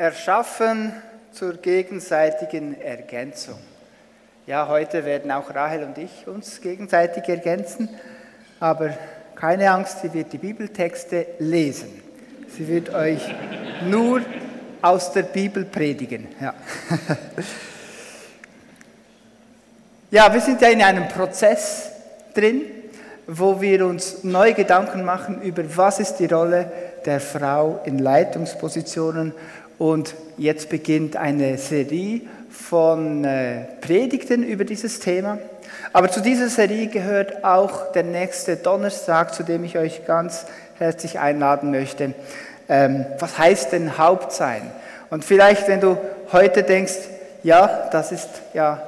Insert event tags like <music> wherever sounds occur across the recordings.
Erschaffen zur gegenseitigen Ergänzung. Ja, heute werden auch Rahel und ich uns gegenseitig ergänzen, aber keine Angst, sie wird die Bibeltexte lesen. Sie wird euch nur aus der Bibel predigen. Ja. <laughs> ja, wir sind ja in einem Prozess drin, wo wir uns neue Gedanken machen über, was ist die Rolle der Frau in Leitungspositionen. Und jetzt beginnt eine Serie von äh, Predigten über dieses Thema. Aber zu dieser Serie gehört auch der nächste Donnerstag, zu dem ich euch ganz herzlich einladen möchte. Ähm, was heißt denn Haupt sein? Und vielleicht, wenn du heute denkst, ja, das ist ja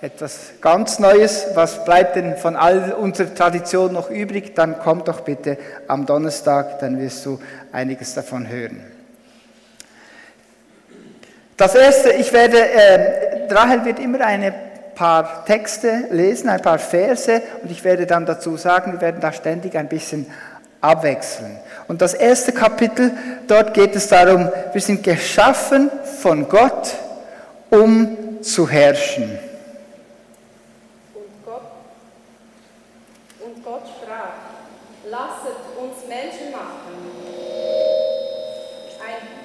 etwas ganz Neues, was bleibt denn von all unserer Tradition noch übrig, dann komm doch bitte am Donnerstag, dann wirst du einiges davon hören. Das erste, ich werde, äh, Rahel wird immer ein paar Texte lesen, ein paar Verse und ich werde dann dazu sagen, wir werden da ständig ein bisschen abwechseln. Und das erste Kapitel, dort geht es darum, wir sind geschaffen von Gott, um zu herrschen. Und Gott, und Gott sprach, lasset uns Menschen machen. Ein,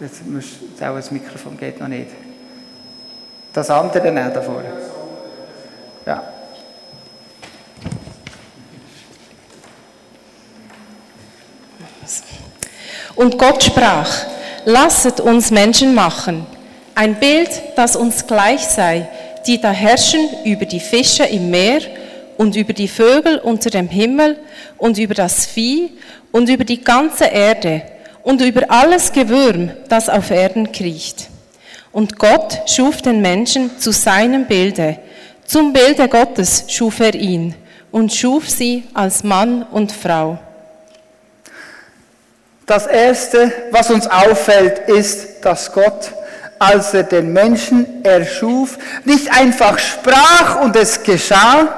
Jetzt muss auch das Mikrofon geht noch nicht. Das andere dann auch davor. Ja. Und Gott sprach, lasset uns Menschen machen, ein Bild, das uns gleich sei, die da herrschen über die Fische im Meer und über die Vögel unter dem Himmel und über das Vieh und über die ganze Erde und über alles Gewürm, das auf Erden kriecht. Und Gott schuf den Menschen zu seinem Bilde. Zum Bilde Gottes schuf er ihn und schuf sie als Mann und Frau. Das Erste, was uns auffällt, ist, dass Gott, als er den Menschen erschuf, nicht einfach sprach und es geschah,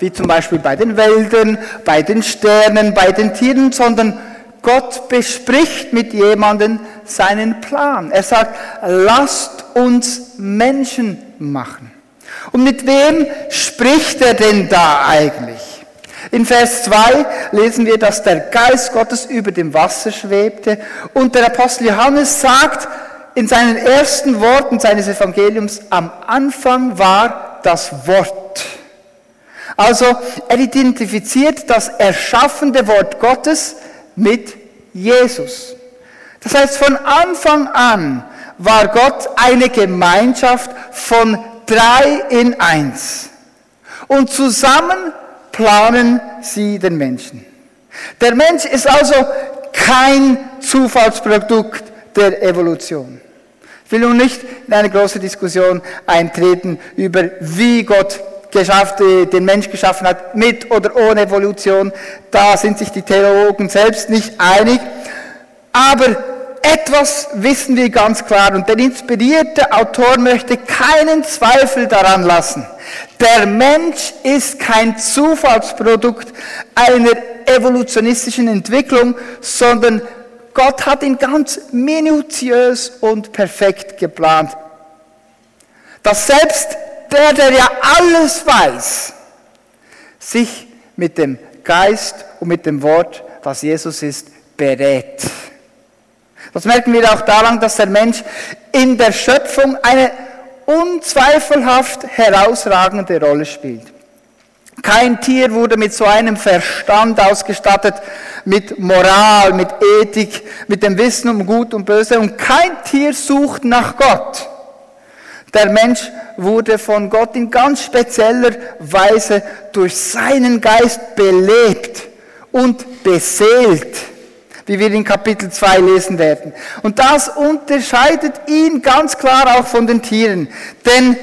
wie zum Beispiel bei den Wäldern, bei den Sternen, bei den Tieren, sondern Gott bespricht mit jemandem seinen Plan. Er sagt, lasst uns Menschen machen. Und mit wem spricht er denn da eigentlich? In Vers 2 lesen wir, dass der Geist Gottes über dem Wasser schwebte und der Apostel Johannes sagt in seinen ersten Worten seines Evangeliums, am Anfang war das Wort. Also er identifiziert das erschaffende Wort Gottes mit Jesus. Das heißt, von Anfang an war Gott eine Gemeinschaft von drei in eins. Und zusammen planen sie den Menschen. Der Mensch ist also kein Zufallsprodukt der Evolution. Ich will nun nicht in eine große Diskussion eintreten über, wie Gott geschafft, den Mensch geschaffen hat, mit oder ohne Evolution. Da sind sich die Theologen selbst nicht einig. Aber etwas wissen wir ganz klar und der inspirierte Autor möchte keinen Zweifel daran lassen. Der Mensch ist kein Zufallsprodukt einer evolutionistischen Entwicklung, sondern Gott hat ihn ganz minutiös und perfekt geplant. Dass selbst der, der ja alles weiß, sich mit dem Geist und mit dem Wort, was Jesus ist, berät. Das merken wir auch daran, dass der Mensch in der Schöpfung eine unzweifelhaft herausragende Rolle spielt. Kein Tier wurde mit so einem Verstand ausgestattet, mit Moral, mit Ethik, mit dem Wissen um Gut und Böse. Und kein Tier sucht nach Gott. Der Mensch wurde von Gott in ganz spezieller Weise durch seinen Geist belebt und beseelt wie wir in Kapitel 2 lesen werden. Und das unterscheidet ihn ganz klar auch von den Tieren. Denn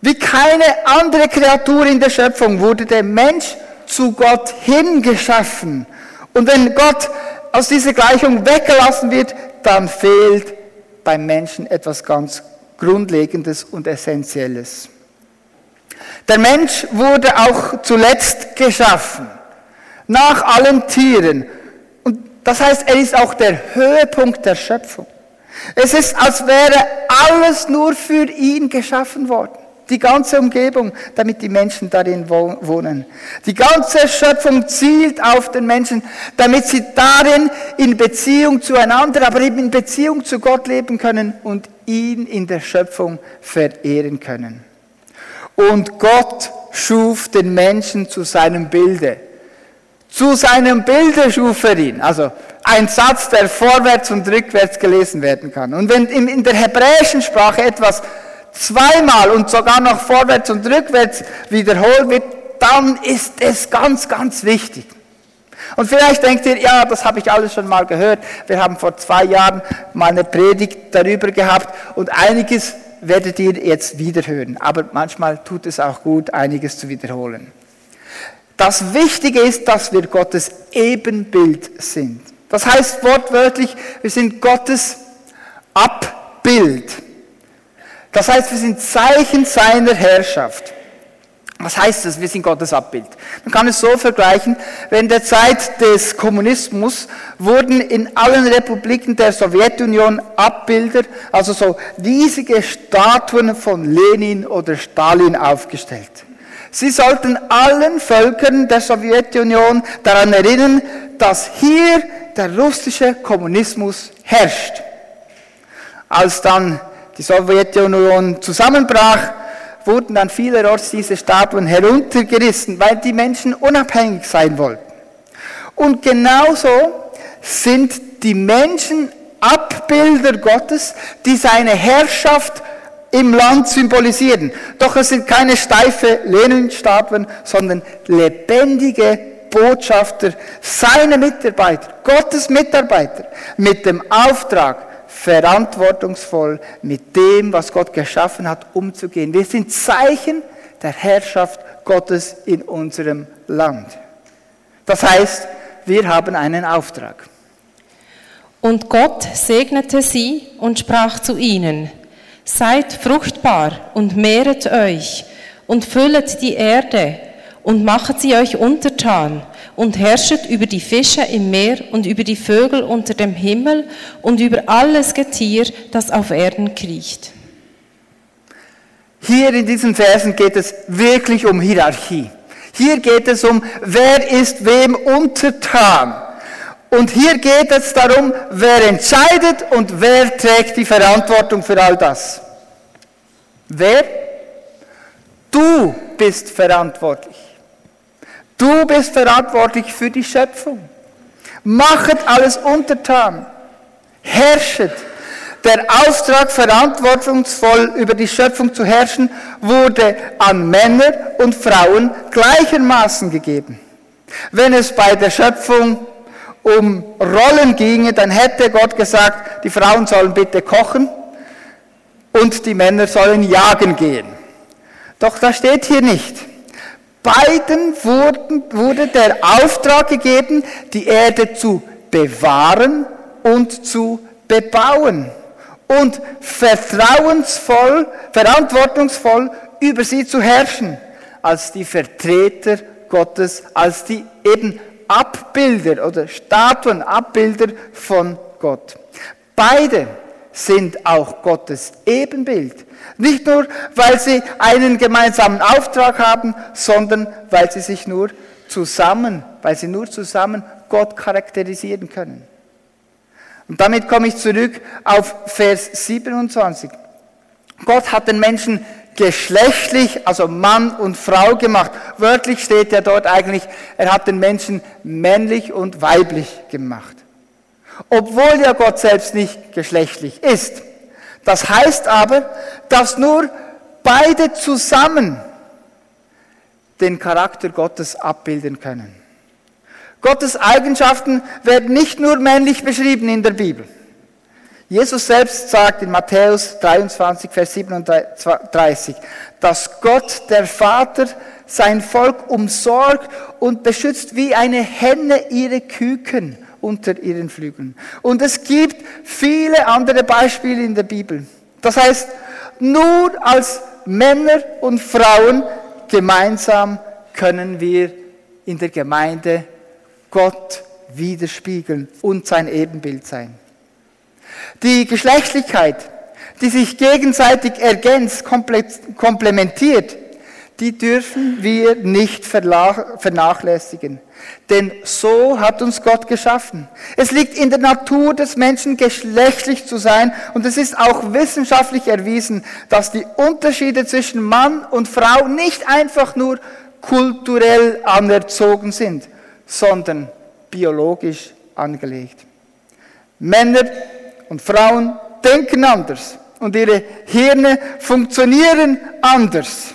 wie keine andere Kreatur in der Schöpfung wurde der Mensch zu Gott hingeschaffen. Und wenn Gott aus dieser Gleichung weggelassen wird, dann fehlt beim Menschen etwas ganz Grundlegendes und Essentielles. Der Mensch wurde auch zuletzt geschaffen, nach allen Tieren Das heißt, er ist auch der Höhepunkt der Schöpfung. Es ist, als wäre alles nur für ihn geschaffen worden. Die ganze Umgebung, damit die Menschen darin wohnen. Die ganze Schöpfung zielt auf den Menschen, damit sie darin in Beziehung zueinander, aber eben in Beziehung zu Gott leben können und ihn in der Schöpfung verehren können. Und Gott schuf den Menschen zu seinem Bilde. Zu seinem Bilde schuf er ihn. Also ein Satz, der vorwärts und rückwärts gelesen werden kann. Und wenn in der hebräischen Sprache etwas zweimal und sogar noch vorwärts und rückwärts wiederholt wird, dann ist es ganz, ganz wichtig. Und vielleicht denkt ihr, ja, das habe ich alles schon mal gehört. Wir haben vor zwei Jahren mal eine Predigt darüber gehabt und einiges werdet ihr jetzt wieder hören. Aber manchmal tut es auch gut, einiges zu wiederholen. Das Wichtige ist, dass wir Gottes Ebenbild sind. Das heißt wortwörtlich, wir sind Gottes Abbild. Das heißt, wir sind Zeichen seiner Herrschaft. Was heißt das? Wir sind Gottes Abbild. Man kann es so vergleichen, während der Zeit des Kommunismus wurden in allen Republiken der Sowjetunion Abbilder, also so riesige Statuen von Lenin oder Stalin aufgestellt. Sie sollten allen Völkern der Sowjetunion daran erinnern, dass hier der russische Kommunismus herrscht. Als dann die Sowjetunion zusammenbrach, wurden dann vielerorts diese Statuen heruntergerissen, weil die Menschen unabhängig sein wollten. Und genauso sind die Menschen Abbilder Gottes, die seine Herrschaft im Land symbolisieren. Doch es sind keine steife Leninstatuen, sondern lebendige Botschafter, seine Mitarbeiter, Gottes Mitarbeiter, mit dem Auftrag, verantwortungsvoll mit dem, was Gott geschaffen hat, umzugehen. Wir sind Zeichen der Herrschaft Gottes in unserem Land. Das heißt, wir haben einen Auftrag. Und Gott segnete sie und sprach zu ihnen, Seid fruchtbar und mehret euch und füllet die Erde und machet sie euch untertan und herrschet über die Fische im Meer und über die Vögel unter dem Himmel und über alles Getier, das auf Erden kriecht. Hier in diesen Versen geht es wirklich um Hierarchie. Hier geht es um, wer ist wem untertan. Und hier geht es darum, wer entscheidet und wer trägt die Verantwortung für all das. Wer? Du bist verantwortlich. Du bist verantwortlich für die Schöpfung. Machet alles untertan. Herrschet. Der Auftrag, verantwortungsvoll über die Schöpfung zu herrschen, wurde an Männer und Frauen gleichermaßen gegeben. Wenn es bei der Schöpfung um Rollen ginge, dann hätte Gott gesagt, die Frauen sollen bitte kochen und die Männer sollen jagen gehen. Doch das steht hier nicht. Beiden wurden, wurde der Auftrag gegeben, die Erde zu bewahren und zu bebauen und vertrauensvoll, verantwortungsvoll über sie zu herrschen, als die Vertreter Gottes, als die eben Abbilder oder Statuen, Abbilder von Gott. Beide sind auch Gottes Ebenbild. Nicht nur, weil sie einen gemeinsamen Auftrag haben, sondern weil sie sich nur zusammen, weil sie nur zusammen Gott charakterisieren können. Und damit komme ich zurück auf Vers 27. Gott hat den Menschen geschlechtlich, also Mann und Frau gemacht. Wörtlich steht ja dort eigentlich, er hat den Menschen männlich und weiblich gemacht obwohl ja Gott selbst nicht geschlechtlich ist. Das heißt aber, dass nur beide zusammen den Charakter Gottes abbilden können. Gottes Eigenschaften werden nicht nur männlich beschrieben in der Bibel. Jesus selbst sagt in Matthäus 23, Vers 37, dass Gott, der Vater, sein Volk umsorgt und beschützt wie eine Henne ihre Küken unter ihren Flügeln. Und es gibt viele andere Beispiele in der Bibel. Das heißt, nur als Männer und Frauen gemeinsam können wir in der Gemeinde Gott widerspiegeln und sein Ebenbild sein. Die Geschlechtlichkeit, die sich gegenseitig ergänzt, komplementiert, die dürfen wir nicht vernachlässigen. Denn so hat uns Gott geschaffen. Es liegt in der Natur des Menschen, geschlechtlich zu sein. Und es ist auch wissenschaftlich erwiesen, dass die Unterschiede zwischen Mann und Frau nicht einfach nur kulturell anerzogen sind, sondern biologisch angelegt. Männer und Frauen denken anders und ihre Hirne funktionieren anders.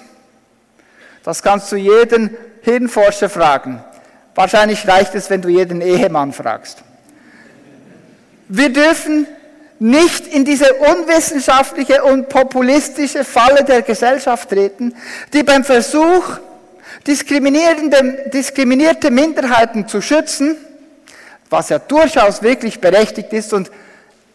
Das kannst du jeden Hirnforscher fragen. Wahrscheinlich reicht es, wenn du jeden Ehemann fragst. Wir dürfen nicht in diese unwissenschaftliche und populistische Falle der Gesellschaft treten, die beim Versuch, diskriminierte Minderheiten zu schützen, was ja durchaus wirklich berechtigt ist und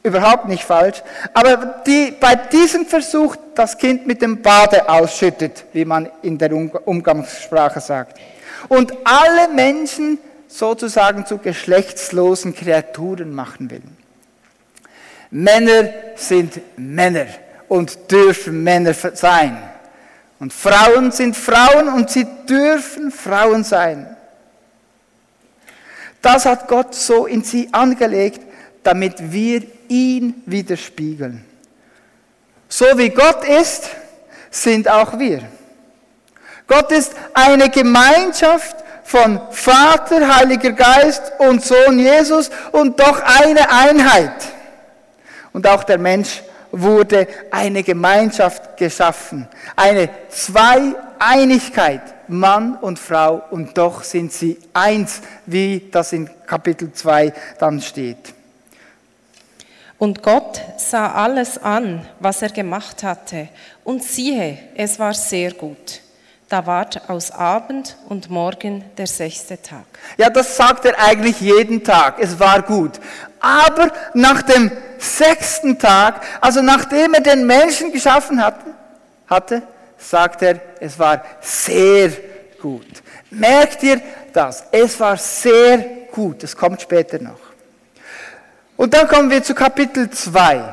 überhaupt nicht falsch, aber die bei diesem Versuch das Kind mit dem Bade ausschüttet, wie man in der Umgangssprache sagt. Und alle Menschen sozusagen zu geschlechtslosen Kreaturen machen will. Männer sind Männer und dürfen Männer sein. Und Frauen sind Frauen und sie dürfen Frauen sein. Das hat Gott so in sie angelegt, damit wir ihn widerspiegeln. So wie Gott ist, sind auch wir. Gott ist eine Gemeinschaft von Vater, Heiliger Geist und Sohn Jesus und doch eine Einheit. Und auch der Mensch wurde eine Gemeinschaft geschaffen, eine Zweieinigkeit, Mann und Frau, und doch sind sie eins, wie das in Kapitel 2 dann steht. Und Gott sah alles an, was er gemacht hatte, und siehe, es war sehr gut. Da ward aus Abend und Morgen der sechste Tag. Ja, das sagt er eigentlich jeden Tag. Es war gut. Aber nach dem sechsten Tag, also nachdem er den Menschen geschaffen hatte, hatte sagt er, es war sehr gut. Merkt ihr das? Es war sehr gut. Es kommt später noch. Und dann kommen wir zu Kapitel 2.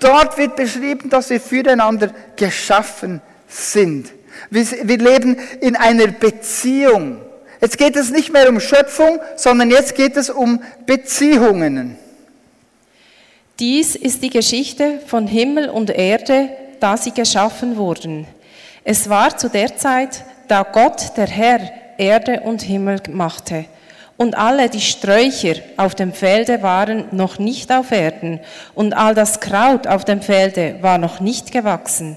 Dort wird beschrieben, dass wir füreinander geschaffen sind. Wir, leben in einer Beziehung. Jetzt geht es nicht mehr um Schöpfung, sondern jetzt geht es um Beziehungen. Dies ist die Geschichte von Himmel und Erde, da sie geschaffen wurden. Es war zu der Zeit, da Gott, der Herr, Erde und Himmel machte und alle die Sträucher auf dem Felde waren noch nicht auf Erden, und all das Kraut auf dem Felde war noch nicht gewachsen.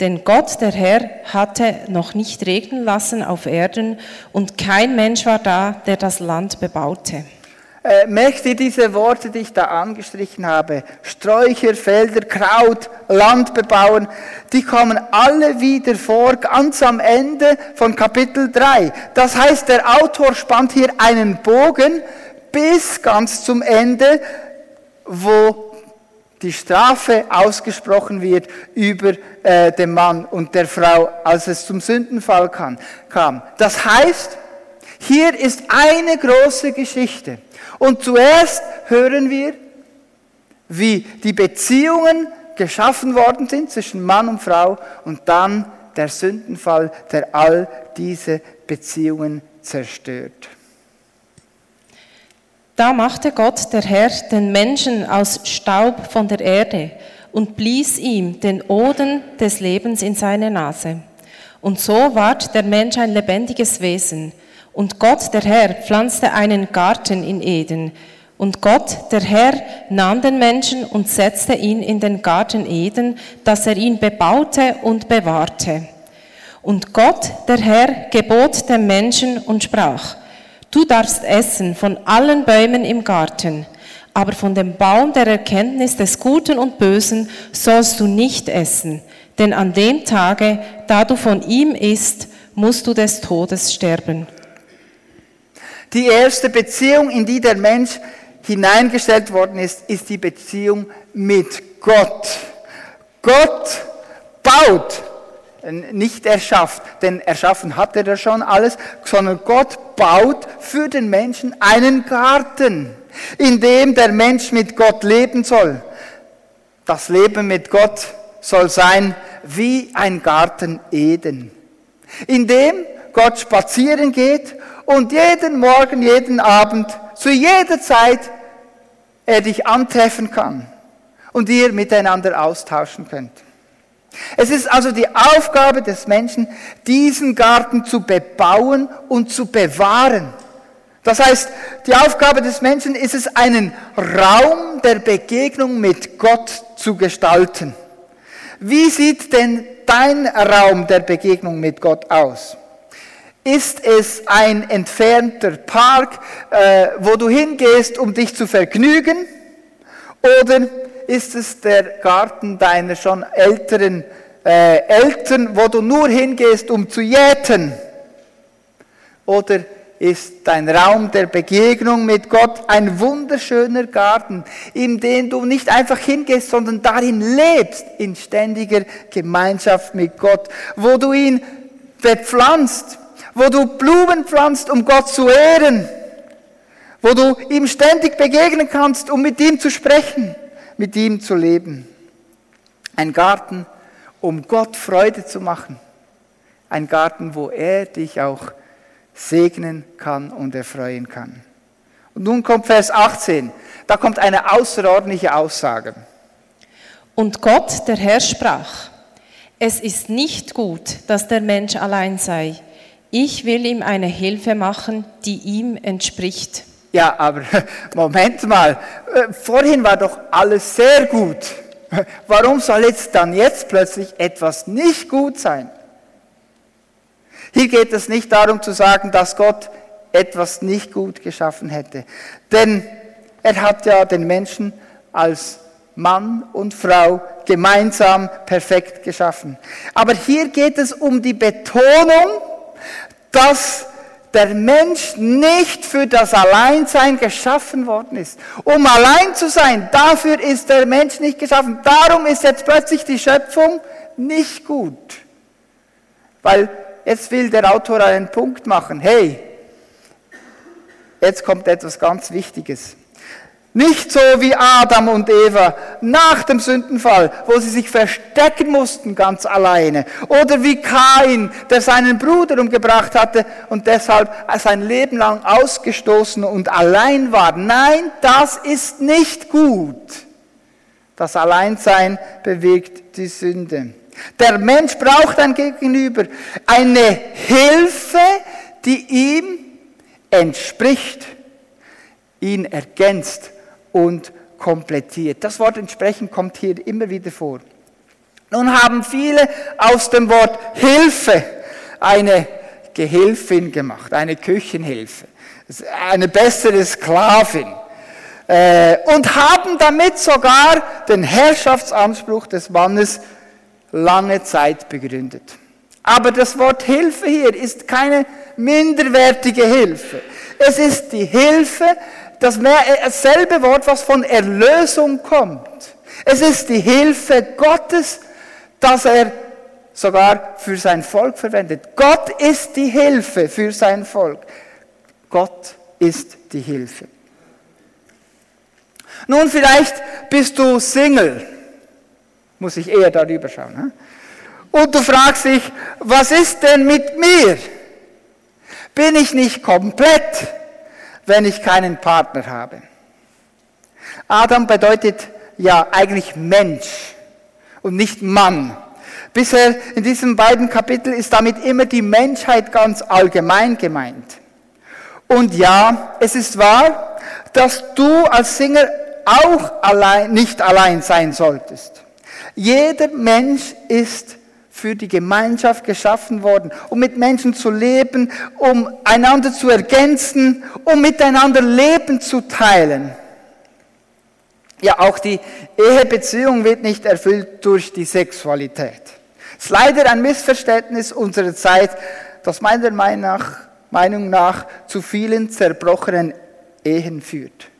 Denn Gott, der Herr, hatte noch nicht regnen lassen auf Erden, und kein Mensch war da, der das Land bebaute. Äh, merkt ihr diese Worte, die ich da angestrichen habe? Sträucher, Felder, Kraut, Land bebauen, die kommen alle wieder vor, ganz am Ende von Kapitel 3. Das heißt, der Autor spannt hier einen Bogen bis ganz zum Ende, wo die Strafe ausgesprochen wird über äh, den Mann und der Frau, als es zum Sündenfall kam. Das heißt, hier ist eine große Geschichte. Und zuerst hören wir, wie die Beziehungen geschaffen worden sind zwischen Mann und Frau und dann der Sündenfall, der all diese Beziehungen zerstört. Da machte Gott, der Herr, den Menschen aus Staub von der Erde und blies ihm den Oden des Lebens in seine Nase. Und so ward der Mensch ein lebendiges Wesen. Und Gott, der Herr, pflanzte einen Garten in Eden. Und Gott, der Herr, nahm den Menschen und setzte ihn in den Garten Eden, dass er ihn bebaute und bewahrte. Und Gott, der Herr, gebot dem Menschen und sprach, du darfst essen von allen Bäumen im Garten, aber von dem Baum der Erkenntnis des Guten und Bösen sollst du nicht essen, denn an dem Tage, da du von ihm isst, musst du des Todes sterben. Die erste Beziehung, in die der Mensch hineingestellt worden ist, ist die Beziehung mit Gott. Gott baut, nicht erschafft, denn erschaffen hat er schon alles, sondern Gott Gott baut für den Menschen einen Garten, in dem der Mensch mit Gott leben soll. Das Leben mit Gott soll sein wie ein Garten Eden, in dem Gott spazieren geht und jeden Morgen, jeden Abend, zu jeder Zeit er dich antreffen kann und ihr miteinander austauschen könnt. Es ist also die Aufgabe des Menschen, diesen Garten zu bebauen und zu bewahren. Das heißt, die Aufgabe des Menschen ist es, einen Raum der Begegnung mit Gott zu gestalten. Wie sieht denn dein Raum der Begegnung mit Gott aus? Ist es ein entfernter Park, äh, wo du hingehst, um dich zu vergnügen? Oder ist es der Garten deiner schon älteren äh, Eltern, wo du nur hingehst, um zu jäten? Oder ist dein Raum der Begegnung mit Gott ein wunderschöner Garten, in den du nicht einfach hingehst, sondern darin lebst, in ständiger Gemeinschaft mit Gott, wo du ihn bepflanzt, wo du Blumen pflanzt, um Gott zu ehren, wo du ihm ständig begegnen kannst, um mit ihm zu sprechen, mit ihm zu leben. Ein Garten, um Gott Freude zu machen. Ein Garten, wo er dich auch segnen kann und erfreuen kann. Und nun kommt Vers 18. Da kommt eine außerordentliche Aussage. Und Gott, der Herr, sprach, es ist nicht gut, dass der Mensch allein sei ich will ihm eine Hilfe machen, die ihm entspricht. Ja, aber <laughs> Moment mal, äh, vorhin war doch alles sehr gut. <laughs> Warum soll jetzt dann jetzt plötzlich etwas nicht gut sein? Hier geht es nicht darum zu sagen, dass Gott etwas nicht gut geschaffen hätte. Denn er hat ja den Menschen als Mann und Frau gemeinsam perfekt geschaffen. Aber hier geht es um die Betonung, dass der Mensch nicht für das Alleinsein geschaffen worden ist. Um allein zu sein, dafür ist der Mensch nicht geschaffen. Darum ist jetzt plötzlich die Schöpfung nicht gut. Weil jetzt will der Autor einen Punkt machen. Hey, jetzt kommt etwas ganz Wichtiges. Nicht so wie Adam und Eva nach dem Sündenfall, wo sie sich verstecken mussten ganz alleine. Oder wie Kain, der seinen Bruder umgebracht hatte und deshalb sein Leben lang ausgestoßen und allein war. Nein, das ist nicht gut. Das Alleinsein bewirkt die Sünde. Der Mensch braucht ein Gegenüber, eine Hilfe, die ihm entspricht, ihn ergänzt und komplettiert. Das Wort entsprechend kommt hier immer wieder vor. Nun haben viele aus dem Wort Hilfe eine Gehilfin gemacht, eine Küchenhilfe, eine bessere Sklavin äh, und haben damit sogar den Herrschaftsanspruch des Mannes lange Zeit begründet. Aber das Wort Hilfe hier ist keine minderwertige Hilfe. Es ist die Hilfe, das selbe Wort, was von Erlösung kommt. Es ist die Hilfe Gottes, dass er sogar für sein Volk verwendet. Gott ist die Hilfe für sein Volk. Gott ist die Hilfe. Nun, vielleicht bist du Single. Muss ich eher darüber schauen. Ne? Und du fragst dich, was ist denn mit mir? Bin ich nicht komplett? Wenn ich keinen Partner habe. Adam bedeutet ja eigentlich Mensch und nicht Mann. Bisher in diesen beiden Kapiteln ist damit immer die Menschheit ganz allgemein gemeint. Und ja, es ist wahr, dass du als Singer auch allein, nicht allein sein solltest. Jeder Mensch ist für die Gemeinschaft geschaffen worden, um mit Menschen zu leben, um einander zu ergänzen, um miteinander Leben zu teilen. Ja, auch die Ehebeziehung wird nicht erfüllt durch die Sexualität. Es ist leider ein Missverständnis unserer Zeit, das meiner Meinung nach zu vielen zerbrochenen Ehen führt.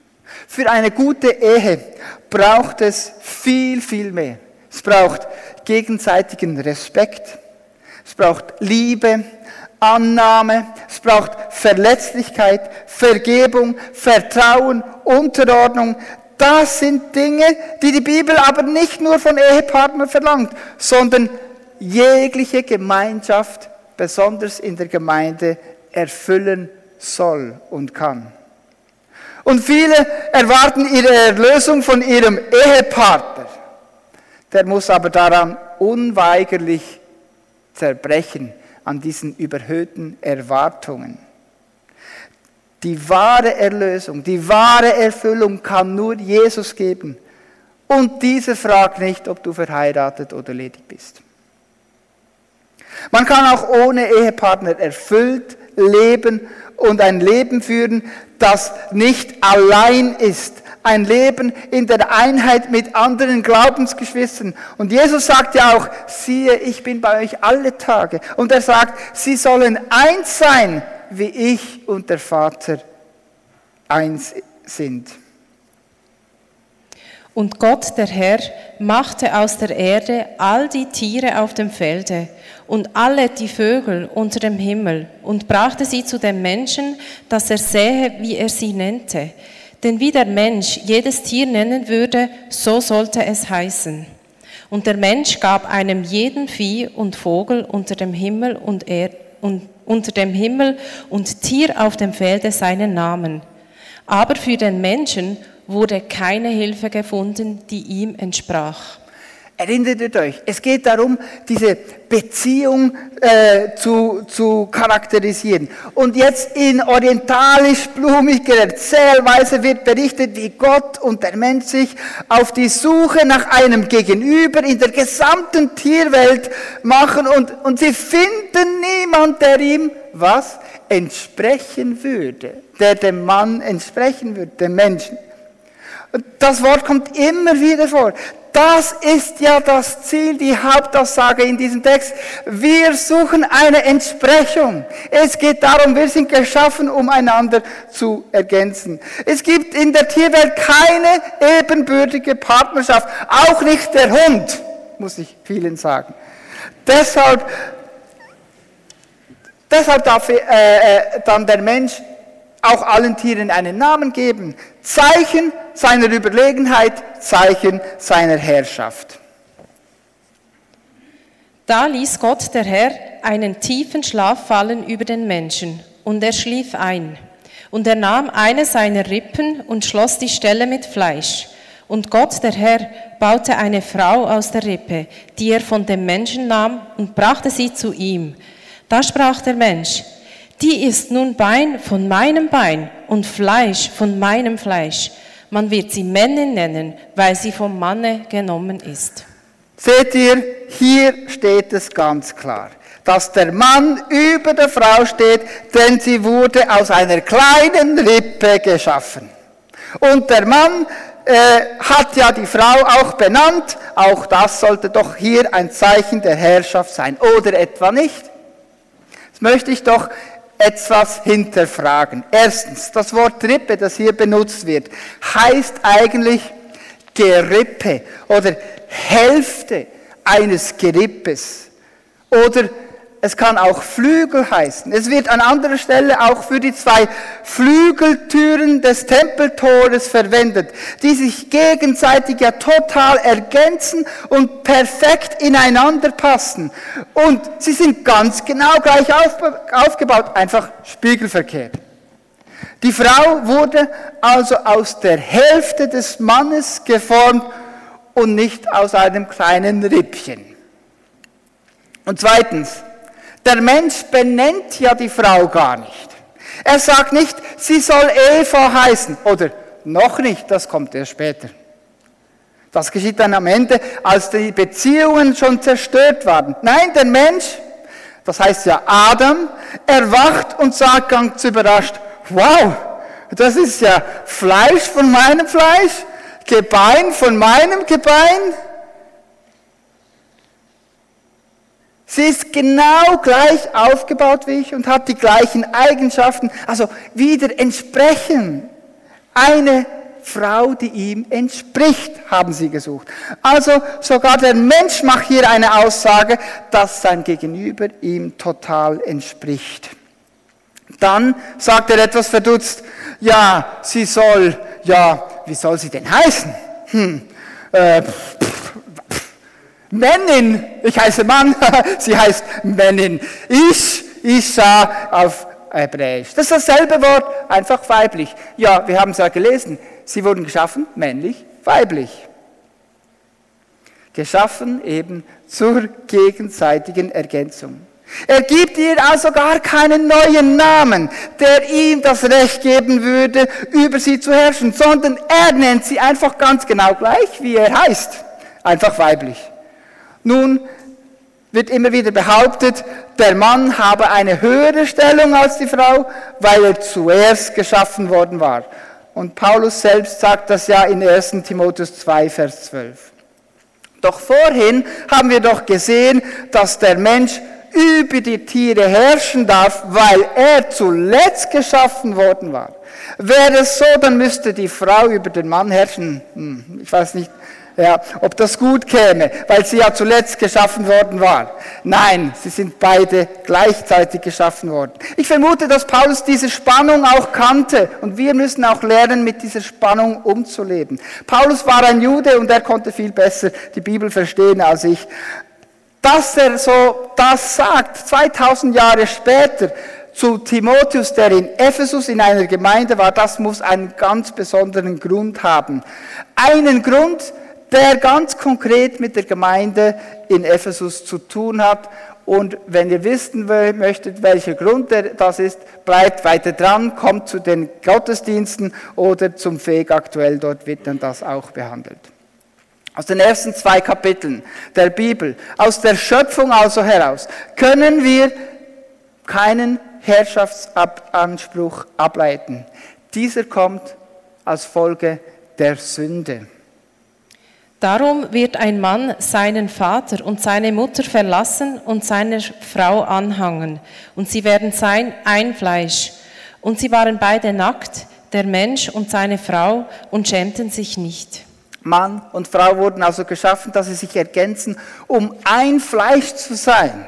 Für eine gute Ehe braucht es viel, viel mehr. Es braucht gegenseitigen Respekt. Es braucht Liebe, Annahme, es braucht Verletzlichkeit, Vergebung, Vertrauen, Unterordnung. Das sind Dinge, die die Bibel aber nicht nur von Ehepartnern verlangt, sondern jegliche Gemeinschaft, besonders in der Gemeinde, erfüllen soll und kann. Und viele erwarten ihre Erlösung von ihrem Ehepartner. Der muss aber daran unweigerlich zerbrechen, an diesen überhöhten Erwartungen. Die wahre Erlösung, die wahre Erfüllung kann nur Jesus geben. Und diese fragt nicht, ob du verheiratet oder ledig bist. Man kann auch ohne Ehepartner erfüllt leben und ein Leben führen, das nicht allein ist. Ein Leben in der Einheit mit anderen Glaubensgeschwistern. Und Jesus sagt ja auch, siehe, ich bin bei euch alle Tage. Und er sagt, sie sollen eins sein, wie ich und der Vater eins sind. Und Gott, der Herr, machte aus der Erde all die Tiere auf dem Felde und alle die Vögel unter dem Himmel und brachte sie zu dem Menschen, dass er sähe, wie er sie nennte. Denn wie der Mensch jedes Tier nennen würde, so sollte es heißen. Und der Mensch gab einem jeden Vieh und Vogel unter dem Himmel und, er, und unter dem Himmel und Tier auf dem Felde seinen Namen. Aber für den Menschen wurde keine Hilfe gefunden, die ihm entsprach. Erinnert euch? Es geht darum, diese Beziehung äh, zu, zu charakterisieren. Und jetzt in orientalisch-blumiger Erzählweise wird berichtet, wie Gott und der Mensch sich auf die Suche nach einem Gegenüber in der gesamten Tierwelt machen und, und sie finden niemand, der ihm was entsprechen würde, der dem Mann entsprechen würde, dem Menschen. Das Wort kommt immer wieder vor. Das ist ja das Ziel, die Hauptaussage in diesem Text. Wir suchen eine Entsprechung. Es geht darum, wir sind geschaffen, um einander zu ergänzen. Es gibt in der Tierwelt keine ebenbürtige Partnerschaft, auch nicht der Hund, muss ich vielen sagen. Deshalb, deshalb darf äh, äh, dann der Mensch auch allen Tieren einen Namen geben. Zeichen seiner Überlegenheit, Zeichen seiner Herrschaft. Da ließ Gott der Herr einen tiefen Schlaf fallen über den Menschen, und er schlief ein. Und er nahm eine seiner Rippen und schloss die Stelle mit Fleisch. Und Gott, der Herr, baute eine Frau aus der Rippe, die er von dem Menschen nahm und brachte sie zu ihm. Da sprach der Mensch, die ist nun Bein von meinem Bein und Fleisch von meinem Fleisch. Man wird sie Männin nennen, weil sie vom Manne genommen ist. Seht ihr, hier steht es ganz klar, dass der Mann über der Frau steht, denn sie wurde aus einer kleinen Rippe geschaffen. Und der Mann äh, hat ja die Frau auch benannt, auch das sollte doch hier ein Zeichen der Herrschaft sein, oder etwa nicht? Das möchte ich doch etwas hinterfragen. Erstens, das Wort Rippe, das hier benutzt wird, heißt eigentlich Gerippe oder Hälfte eines Gerippes oder es kann auch Flügel heißen. Es wird an anderer Stelle auch für die zwei Flügeltüren des Tempeltores verwendet, die sich gegenseitig ja total ergänzen und perfekt ineinander passen. Und sie sind ganz genau gleich aufgebaut, einfach spiegelverkehrt. Die Frau wurde also aus der Hälfte des Mannes geformt und nicht aus einem kleinen Rippchen. Und zweitens, der Mensch benennt ja die Frau gar nicht. Er sagt nicht, sie soll Eva heißen oder noch nicht, das kommt erst später. Das geschieht dann am Ende, als die Beziehungen schon zerstört waren. Nein, der Mensch, das heißt ja Adam, erwacht und sagt ganz überrascht, wow, das ist ja Fleisch von meinem Fleisch, Gebein von meinem Gebein. Sie ist genau gleich aufgebaut wie ich und hat die gleichen Eigenschaften, also wieder entsprechen. Eine Frau, die ihm entspricht, haben sie gesucht. Also sogar der Mensch macht hier eine Aussage, dass sein Gegenüber ihm total entspricht. Dann sagt er etwas verdutzt, ja, sie soll, ja, wie soll sie denn heißen? Hm, äh, pff, Männin, ich heiße Mann, <laughs> sie heißt Männin. Ich, Isha auf Hebräisch. Das ist dasselbe Wort, einfach weiblich. Ja, wir haben es ja gelesen. Sie wurden geschaffen, männlich, weiblich. Geschaffen eben zur gegenseitigen Ergänzung. Er gibt ihr also gar keinen neuen Namen, der ihm das Recht geben würde, über sie zu herrschen, sondern er nennt sie einfach ganz genau gleich, wie er heißt, einfach weiblich. Nun wird immer wieder behauptet, der Mann habe eine höhere Stellung als die Frau, weil er zuerst geschaffen worden war. Und Paulus selbst sagt das ja in 1 Timotheus 2, Vers 12. Doch vorhin haben wir doch gesehen, dass der Mensch über die Tiere herrschen darf, weil er zuletzt geschaffen worden war. Wäre es so, dann müsste die Frau über den Mann herrschen. Hm, ich weiß nicht, ja, ob das gut käme, weil sie ja zuletzt geschaffen worden war. Nein, sie sind beide gleichzeitig geschaffen worden. Ich vermute, dass Paulus diese Spannung auch kannte und wir müssen auch lernen, mit dieser Spannung umzuleben. Paulus war ein Jude und er konnte viel besser die Bibel verstehen als ich. Dass er so das sagt, 2000 Jahre später, zu Timotheus, der in Ephesus in einer Gemeinde war, das muss einen ganz besonderen Grund haben. Einen Grund, der ganz konkret mit der Gemeinde in Ephesus zu tun hat. Und wenn ihr wissen möchtet, welcher Grund das ist, bleibt weiter dran, kommt zu den Gottesdiensten oder zum Feg aktuell, dort wird dann das auch behandelt. Aus den ersten zwei Kapiteln der Bibel, aus der Schöpfung also heraus, können wir keinen Herrschaftsanspruch ableiten. Dieser kommt als Folge der Sünde. Darum wird ein Mann seinen Vater und seine Mutter verlassen und seiner Frau anhangen, und sie werden sein ein Fleisch. Und sie waren beide nackt, der Mensch und seine Frau, und schämten sich nicht. Mann und Frau wurden also geschaffen, dass sie sich ergänzen, um ein Fleisch zu sein.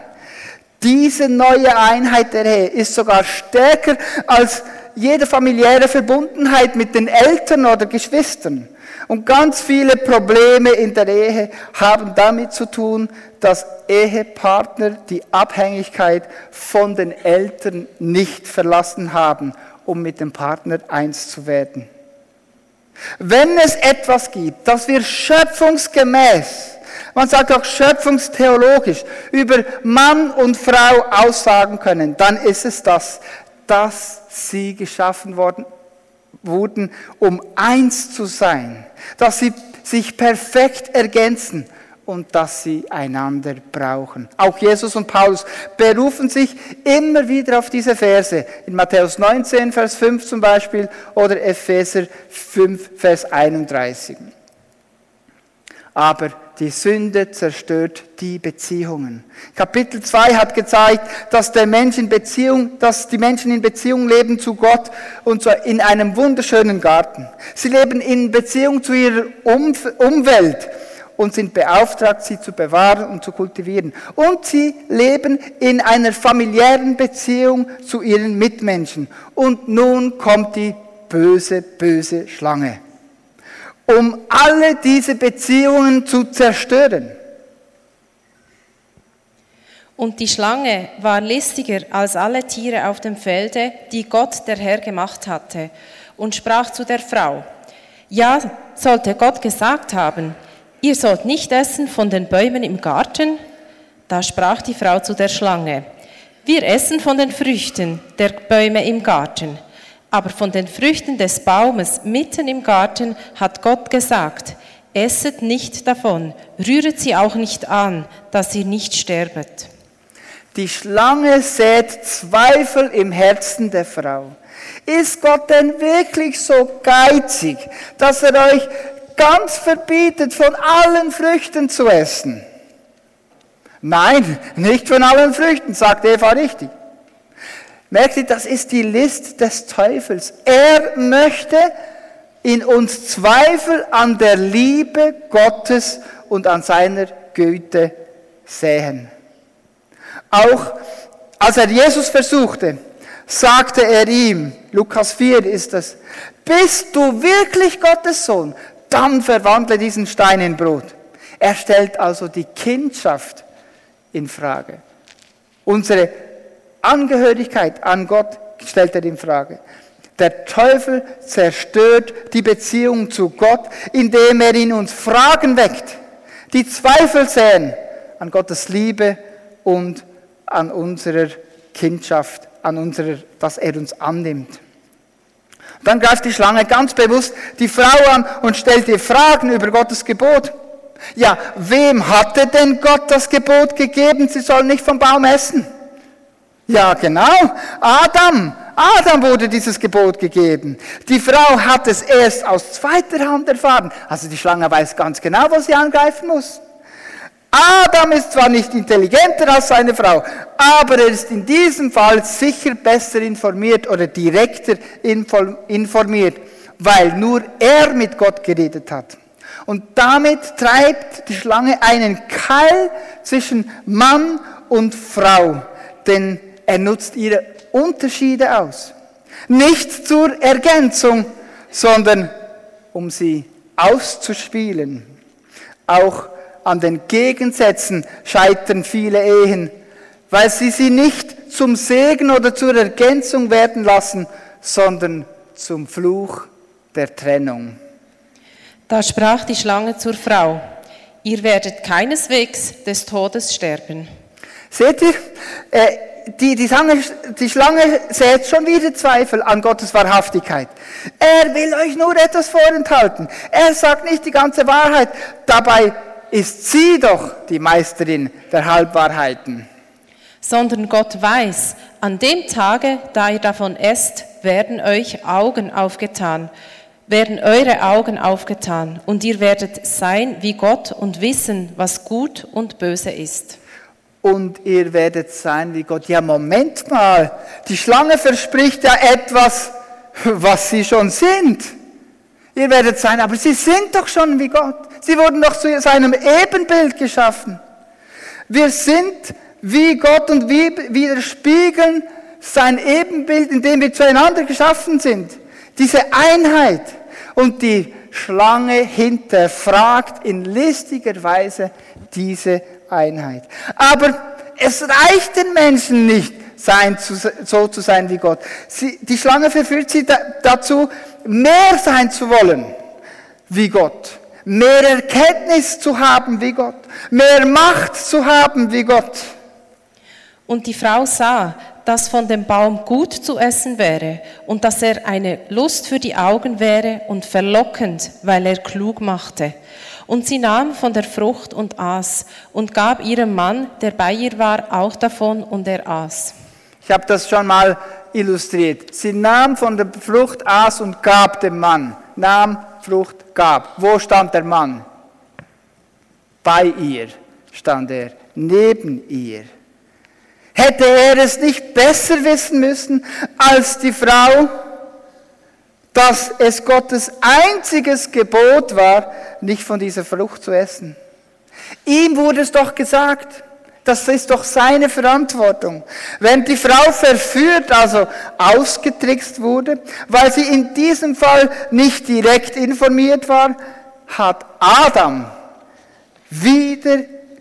Diese neue Einheit der Ehe ist sogar stärker als jede familiäre Verbundenheit mit den Eltern oder Geschwistern. Und ganz viele Probleme in der Ehe haben damit zu tun, dass Ehepartner die Abhängigkeit von den Eltern nicht verlassen haben, um mit dem Partner eins zu werden. Wenn es etwas gibt, das wir schöpfungsgemäß, man sagt auch schöpfungstheologisch, über Mann und Frau aussagen können, dann ist es das, dass sie geschaffen worden wurden, um eins zu sein, dass sie sich perfekt ergänzen und dass sie einander brauchen. Auch Jesus und Paulus berufen sich immer wieder auf diese Verse. In Matthäus 19, Vers 5 zum Beispiel oder Epheser 5, Vers 31. Aber die Sünde zerstört die Beziehungen. Kapitel 2 hat gezeigt, dass der Mensch in Beziehung, dass die Menschen in Beziehung leben zu Gott und zwar in einem wunderschönen Garten. Sie leben in Beziehung zu ihrer Umwelt und sind beauftragt, sie zu bewahren und zu kultivieren. Und sie leben in einer familiären Beziehung zu ihren Mitmenschen. Und nun kommt die böse, böse Schlange um alle diese Beziehungen zu zerstören. Und die Schlange war listiger als alle Tiere auf dem Felde, die Gott der Herr gemacht hatte, und sprach zu der Frau, ja, sollte Gott gesagt haben, ihr sollt nicht essen von den Bäumen im Garten? Da sprach die Frau zu der Schlange, wir essen von den Früchten der Bäume im Garten. Aber von den Früchten des Baumes mitten im Garten hat Gott gesagt, esset nicht davon, rühret sie auch nicht an, dass ihr nicht sterbet. Die Schlange sät Zweifel im Herzen der Frau. Ist Gott denn wirklich so geizig, dass er euch ganz verbietet, von allen Früchten zu essen? Nein, nicht von allen Früchten, sagt Eva richtig. Merkt ihr, das ist die List des Teufels. Er möchte in uns Zweifel an der Liebe Gottes und an seiner Güte säen. Auch als er Jesus versuchte, sagte er ihm, Lukas 4 ist das, bist du wirklich Gottes Sohn? Dann verwandle diesen Stein in Brot. Er stellt also die Kindschaft in Frage. Unsere Angehörigkeit an Gott stellt er in Frage. Der Teufel zerstört die Beziehung zu Gott, indem er in uns Fragen weckt, die Zweifel säen an Gottes Liebe und an unserer Kindschaft, an unserer, dass er uns annimmt. Dann greift die Schlange ganz bewusst die Frau an und stellt ihr Fragen über Gottes Gebot. Ja, wem hatte denn Gott das Gebot gegeben, sie sollen nicht vom Baum essen? Ja, genau, Adam. Adam wurde dieses Gebot gegeben. Die Frau hat es erst aus zweiter Hand erfahren. Also die Schlange weiß ganz genau, was sie angreifen muss. Adam ist zwar nicht intelligenter als seine Frau, aber er ist in diesem Fall sicher besser informiert oder direkter informiert, weil nur er mit Gott geredet hat. Und damit treibt die Schlange einen Keil zwischen Mann und Frau, denn er nutzt ihre Unterschiede aus. Nicht zur Ergänzung, sondern um sie auszuspielen. Auch an den Gegensätzen scheitern viele Ehen, weil sie sie nicht zum Segen oder zur Ergänzung werden lassen, sondern zum Fluch der Trennung. Da sprach die Schlange zur Frau, ihr werdet keineswegs des Todes sterben. Seht ihr, äh, die, die, Schlange, die Schlange sät schon wieder Zweifel an Gottes Wahrhaftigkeit. Er will euch nur etwas vorenthalten. Er sagt nicht die ganze Wahrheit. Dabei ist sie doch die Meisterin der Halbwahrheiten. Sondern Gott weiß, an dem Tage, da ihr davon esst, werden euch Augen aufgetan, werden eure Augen aufgetan und ihr werdet sein wie Gott und wissen, was gut und böse ist. Und ihr werdet sein wie Gott. Ja, Moment mal, die Schlange verspricht ja etwas, was sie schon sind. Ihr werdet sein, aber sie sind doch schon wie Gott. Sie wurden doch zu seinem Ebenbild geschaffen. Wir sind wie Gott und wir widerspiegeln sein Ebenbild, in dem wir zueinander geschaffen sind. Diese Einheit. Und die Schlange hinterfragt in listiger Weise diese Einheit. Aber es reicht den Menschen nicht, sein, so zu sein wie Gott. Sie, die Schlange verführt sie dazu, mehr sein zu wollen wie Gott, mehr Erkenntnis zu haben wie Gott, mehr Macht zu haben wie Gott. Und die Frau sah, dass von dem Baum gut zu essen wäre und dass er eine Lust für die Augen wäre und verlockend, weil er klug machte. Und sie nahm von der Frucht und aß und gab ihrem Mann, der bei ihr war, auch davon und er aß. Ich habe das schon mal illustriert. Sie nahm von der Frucht, aß und gab dem Mann. Nahm, Frucht, gab. Wo stand der Mann? Bei ihr stand er, neben ihr. Hätte er es nicht besser wissen müssen als die Frau, dass es Gottes einziges Gebot war, nicht von dieser Frucht zu essen? Ihm wurde es doch gesagt. Das ist doch seine Verantwortung. Wenn die Frau verführt, also ausgetrickst wurde, weil sie in diesem Fall nicht direkt informiert war, hat Adam wieder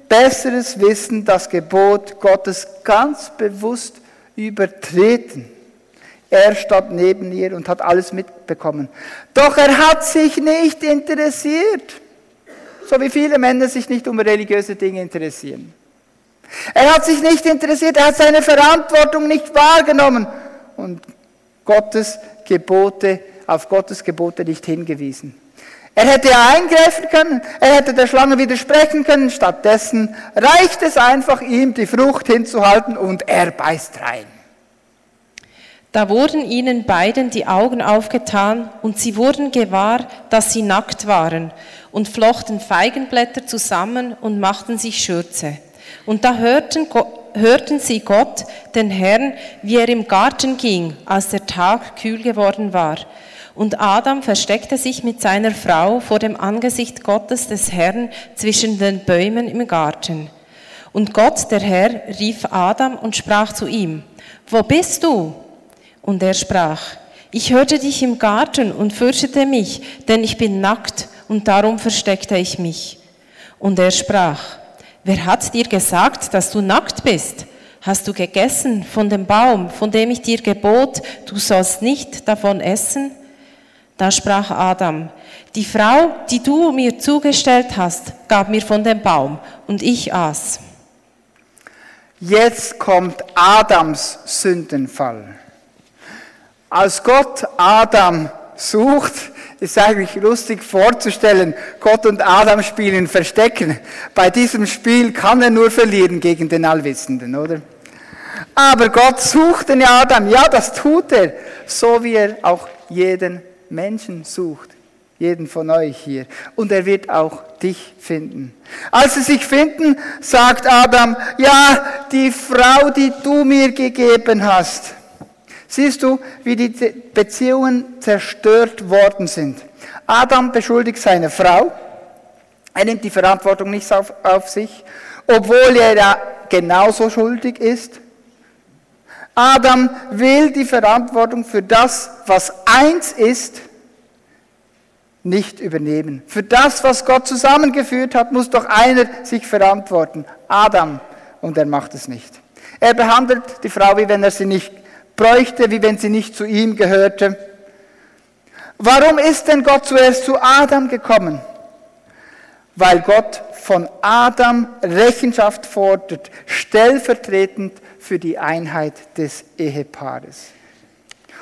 besseres Wissen das Gebot Gottes ganz bewusst übertreten. Er stand neben ihr und hat alles mitbekommen. Doch er hat sich nicht interessiert, so wie viele Männer sich nicht um religiöse Dinge interessieren. Er hat sich nicht interessiert, er hat seine Verantwortung nicht wahrgenommen und Gottes Gebote, auf Gottes Gebote nicht hingewiesen. Er hätte eingreifen können, er hätte der Schlange widersprechen können, stattdessen reicht es einfach, ihm die Frucht hinzuhalten und er beißt rein. Da wurden ihnen beiden die Augen aufgetan und sie wurden gewahr, dass sie nackt waren und flochten Feigenblätter zusammen und machten sich Schürze. Und da hörten, hörten sie Gott, den Herrn, wie er im Garten ging, als der Tag kühl geworden war. Und Adam versteckte sich mit seiner Frau vor dem Angesicht Gottes des Herrn zwischen den Bäumen im Garten. Und Gott, der Herr, rief Adam und sprach zu ihm, Wo bist du? Und er sprach, Ich hörte dich im Garten und fürchtete mich, denn ich bin nackt, und darum versteckte ich mich. Und er sprach, Wer hat dir gesagt, dass du nackt bist? Hast du gegessen von dem Baum, von dem ich dir gebot, du sollst nicht davon essen? Da sprach Adam, die Frau, die du mir zugestellt hast, gab mir von dem Baum und ich aß. Jetzt kommt Adams Sündenfall. Als Gott Adam sucht, ist eigentlich lustig vorzustellen, Gott und Adam spielen Verstecken. Bei diesem Spiel kann er nur verlieren gegen den Allwissenden, oder? Aber Gott sucht den Adam, ja, das tut er, so wie er auch jeden Menschen sucht, jeden von euch hier. Und er wird auch dich finden. Als sie sich finden, sagt Adam, ja, die Frau, die du mir gegeben hast. Siehst du, wie die Beziehungen zerstört worden sind. Adam beschuldigt seine Frau. Er nimmt die Verantwortung nicht auf, auf sich, obwohl er ja genauso schuldig ist. Adam will die Verantwortung für das, was eins ist, nicht übernehmen. Für das, was Gott zusammengeführt hat, muss doch einer sich verantworten. Adam. Und er macht es nicht. Er behandelt die Frau, wie wenn er sie nicht bräuchte, wie wenn sie nicht zu ihm gehörte. Warum ist denn Gott zuerst zu Adam gekommen? Weil Gott von Adam Rechenschaft fordert, stellvertretend für die Einheit des Ehepaares.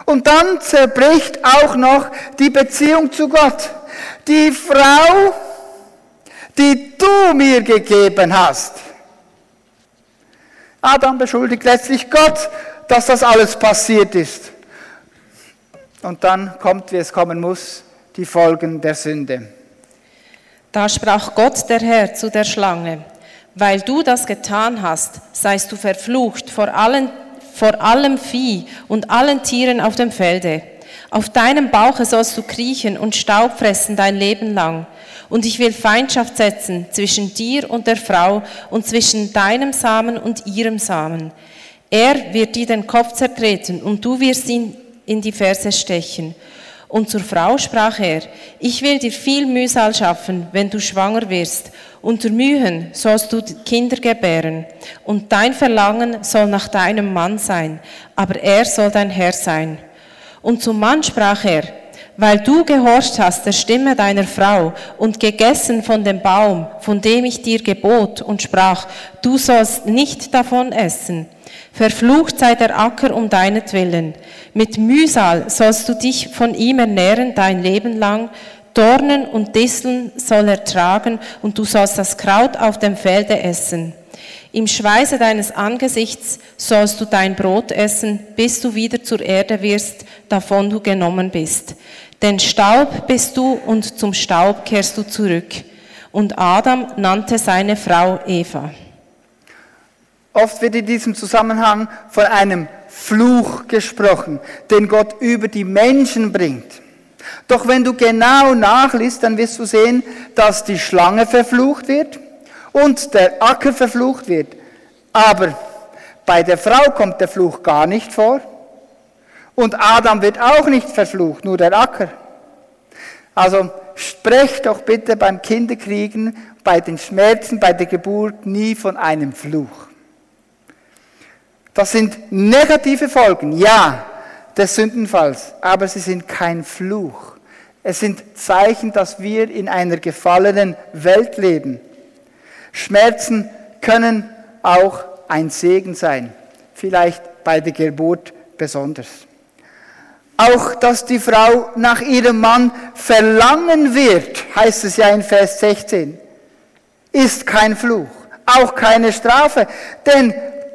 Und dann zerbricht auch noch die Beziehung zu Gott. Die Frau, die du mir gegeben hast. Adam beschuldigt letztlich Gott, dass das alles passiert ist. Und dann kommt, wie es kommen muss, die Folgen der Sünde. Da sprach Gott der Herr zu der Schlange, weil du das getan hast, seist du verflucht vor, allen, vor allem Vieh und allen Tieren auf dem Felde. Auf deinem Bauche sollst du kriechen und Staub fressen dein Leben lang. Und ich will Feindschaft setzen zwischen dir und der Frau und zwischen deinem Samen und ihrem Samen. Er wird dir den Kopf zertreten und du wirst ihn in die Ferse stechen. Und zur Frau sprach er, ich will dir viel Mühsal schaffen, wenn du schwanger wirst. Unter Mühen sollst du Kinder gebären. Und dein Verlangen soll nach deinem Mann sein, aber er soll dein Herr sein. Und zum Mann sprach er, weil du gehorcht hast der Stimme deiner Frau und gegessen von dem Baum, von dem ich dir gebot und sprach, du sollst nicht davon essen. Verflucht sei der Acker um deinetwillen. Mit Mühsal sollst du dich von ihm ernähren dein Leben lang. Dornen und Disteln soll er tragen und du sollst das Kraut auf dem Felde essen. Im Schweiße deines Angesichts sollst du dein Brot essen, bis du wieder zur Erde wirst, davon du genommen bist. Denn Staub bist du und zum Staub kehrst du zurück. Und Adam nannte seine Frau Eva. Oft wird in diesem Zusammenhang von einem Fluch gesprochen, den Gott über die Menschen bringt. Doch wenn du genau nachliest, dann wirst du sehen, dass die Schlange verflucht wird und der Acker verflucht wird. Aber bei der Frau kommt der Fluch gar nicht vor. Und Adam wird auch nicht verflucht, nur der Acker. Also sprecht doch bitte beim Kinderkriegen, bei den Schmerzen, bei der Geburt nie von einem Fluch. Das sind negative Folgen, ja, des Sündenfalls, aber sie sind kein Fluch. Es sind Zeichen, dass wir in einer gefallenen Welt leben. Schmerzen können auch ein Segen sein, vielleicht bei der Geburt besonders. Auch, dass die Frau nach ihrem Mann verlangen wird, heißt es ja in Vers 16, ist kein Fluch, auch keine Strafe, denn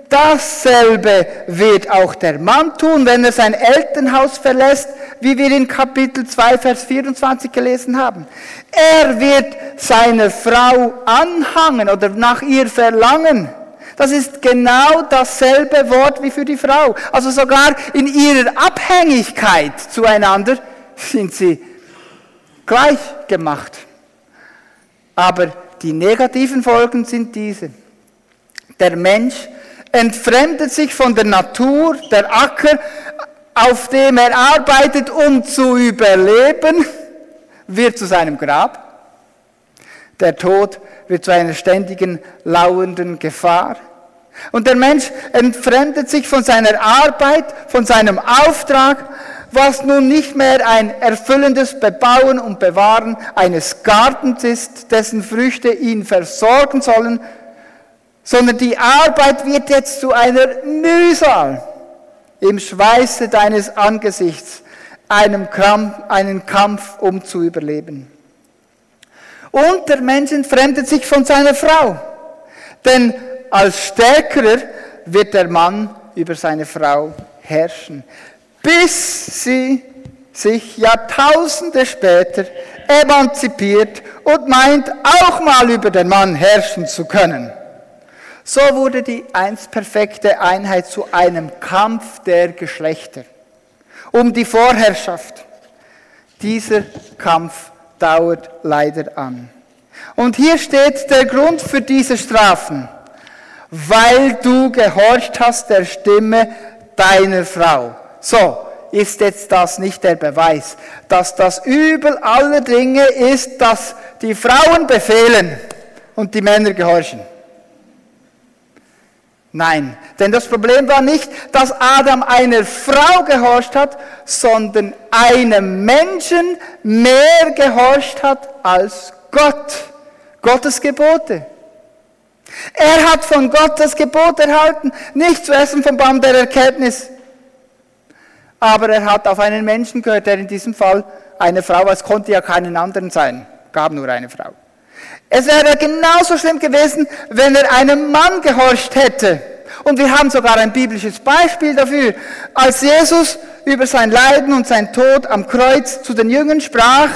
Dasselbe wird auch der Mann tun, wenn er sein Elternhaus verlässt, wie wir in Kapitel 2, Vers 24 gelesen haben. Er wird seine Frau anhangen oder nach ihr verlangen. Das ist genau dasselbe Wort wie für die Frau. Also sogar in ihrer Abhängigkeit zueinander sind sie gleich gemacht. Aber die negativen Folgen sind diese. Der Mensch entfremdet sich von der Natur, der Acker, auf dem er arbeitet, um zu überleben, wird zu seinem Grab. Der Tod wird zu einer ständigen, lauernden Gefahr. Und der Mensch entfremdet sich von seiner Arbeit, von seinem Auftrag, was nun nicht mehr ein erfüllendes Bebauen und Bewahren eines Gartens ist, dessen Früchte ihn versorgen sollen, sondern die Arbeit wird jetzt zu einer Mühsal im Schweiße deines Angesichts, einem Kampf, einen Kampf, um zu überleben. Und der Mensch entfremdet sich von seiner Frau, denn als Stärkerer wird der Mann über seine Frau herrschen, bis sie sich Jahrtausende später emanzipiert und meint, auch mal über den Mann herrschen zu können. So wurde die einst perfekte Einheit zu einem Kampf der Geschlechter um die Vorherrschaft. Dieser Kampf dauert leider an. Und hier steht der Grund für diese Strafen weil du gehorcht hast der Stimme deiner Frau. So, ist jetzt das nicht der Beweis, dass das Übel aller Dinge ist, dass die Frauen befehlen und die Männer gehorchen. Nein, denn das Problem war nicht, dass Adam einer Frau gehorcht hat, sondern einem Menschen mehr gehorcht hat als Gott. Gottes Gebote. Er hat von Gott das Gebot erhalten, nicht zu essen vom Baum der Erkenntnis. Aber er hat auf einen Menschen gehört, der in diesem Fall eine Frau war. Es konnte ja keinen anderen sein, gab nur eine Frau. Es wäre genauso schlimm gewesen, wenn er einem Mann gehorcht hätte. Und wir haben sogar ein biblisches Beispiel dafür. Als Jesus über sein Leiden und sein Tod am Kreuz zu den Jüngern sprach,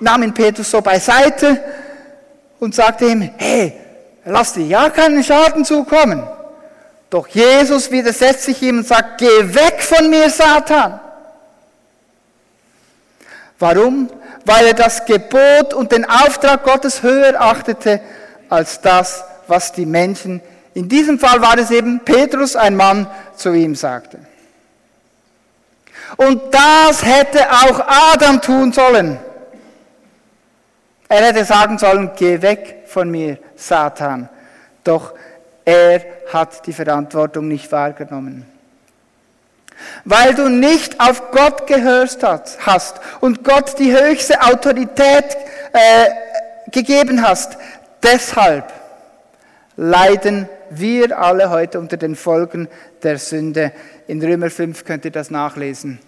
nahm ihn Petrus so beiseite und sagte ihm, hey, lass dir ja keinen Schaden zukommen. Doch Jesus widersetzt sich ihm und sagt, geh weg von mir, Satan. Warum? Weil er das Gebot und den Auftrag Gottes höher achtete als das, was die Menschen, in diesem Fall war es eben Petrus, ein Mann, zu ihm sagte. Und das hätte auch Adam tun sollen. Er hätte sagen sollen, geh weg von mir, Satan. Doch er hat die Verantwortung nicht wahrgenommen. Weil du nicht auf Gott gehört hast und Gott die höchste Autorität äh, gegeben hast, deshalb leiden wir alle heute unter den Folgen der Sünde. In Römer 5 könnt ihr das nachlesen.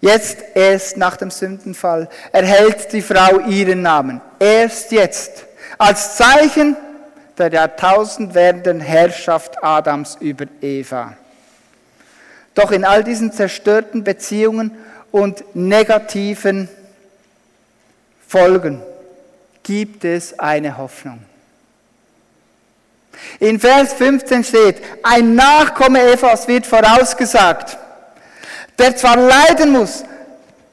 Jetzt erst nach dem Sündenfall erhält die Frau ihren Namen. Erst jetzt. Als Zeichen der jahrtausendwährenden Herrschaft Adams über Eva. Doch in all diesen zerstörten Beziehungen und negativen Folgen gibt es eine Hoffnung. In Vers 15 steht, ein Nachkomme Evas wird vorausgesagt der zwar leiden muss,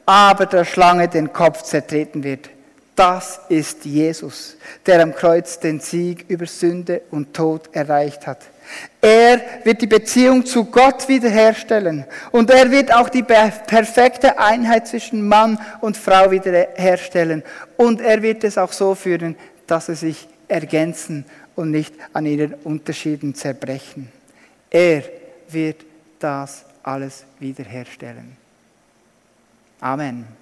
aber der Schlange den Kopf zertreten wird. Das ist Jesus, der am Kreuz den Sieg über Sünde und Tod erreicht hat. Er wird die Beziehung zu Gott wiederherstellen und er wird auch die perfekte Einheit zwischen Mann und Frau wiederherstellen und er wird es auch so führen, dass sie sich ergänzen und nicht an ihren Unterschieden zerbrechen. Er wird das alles wiederherstellen. Amen.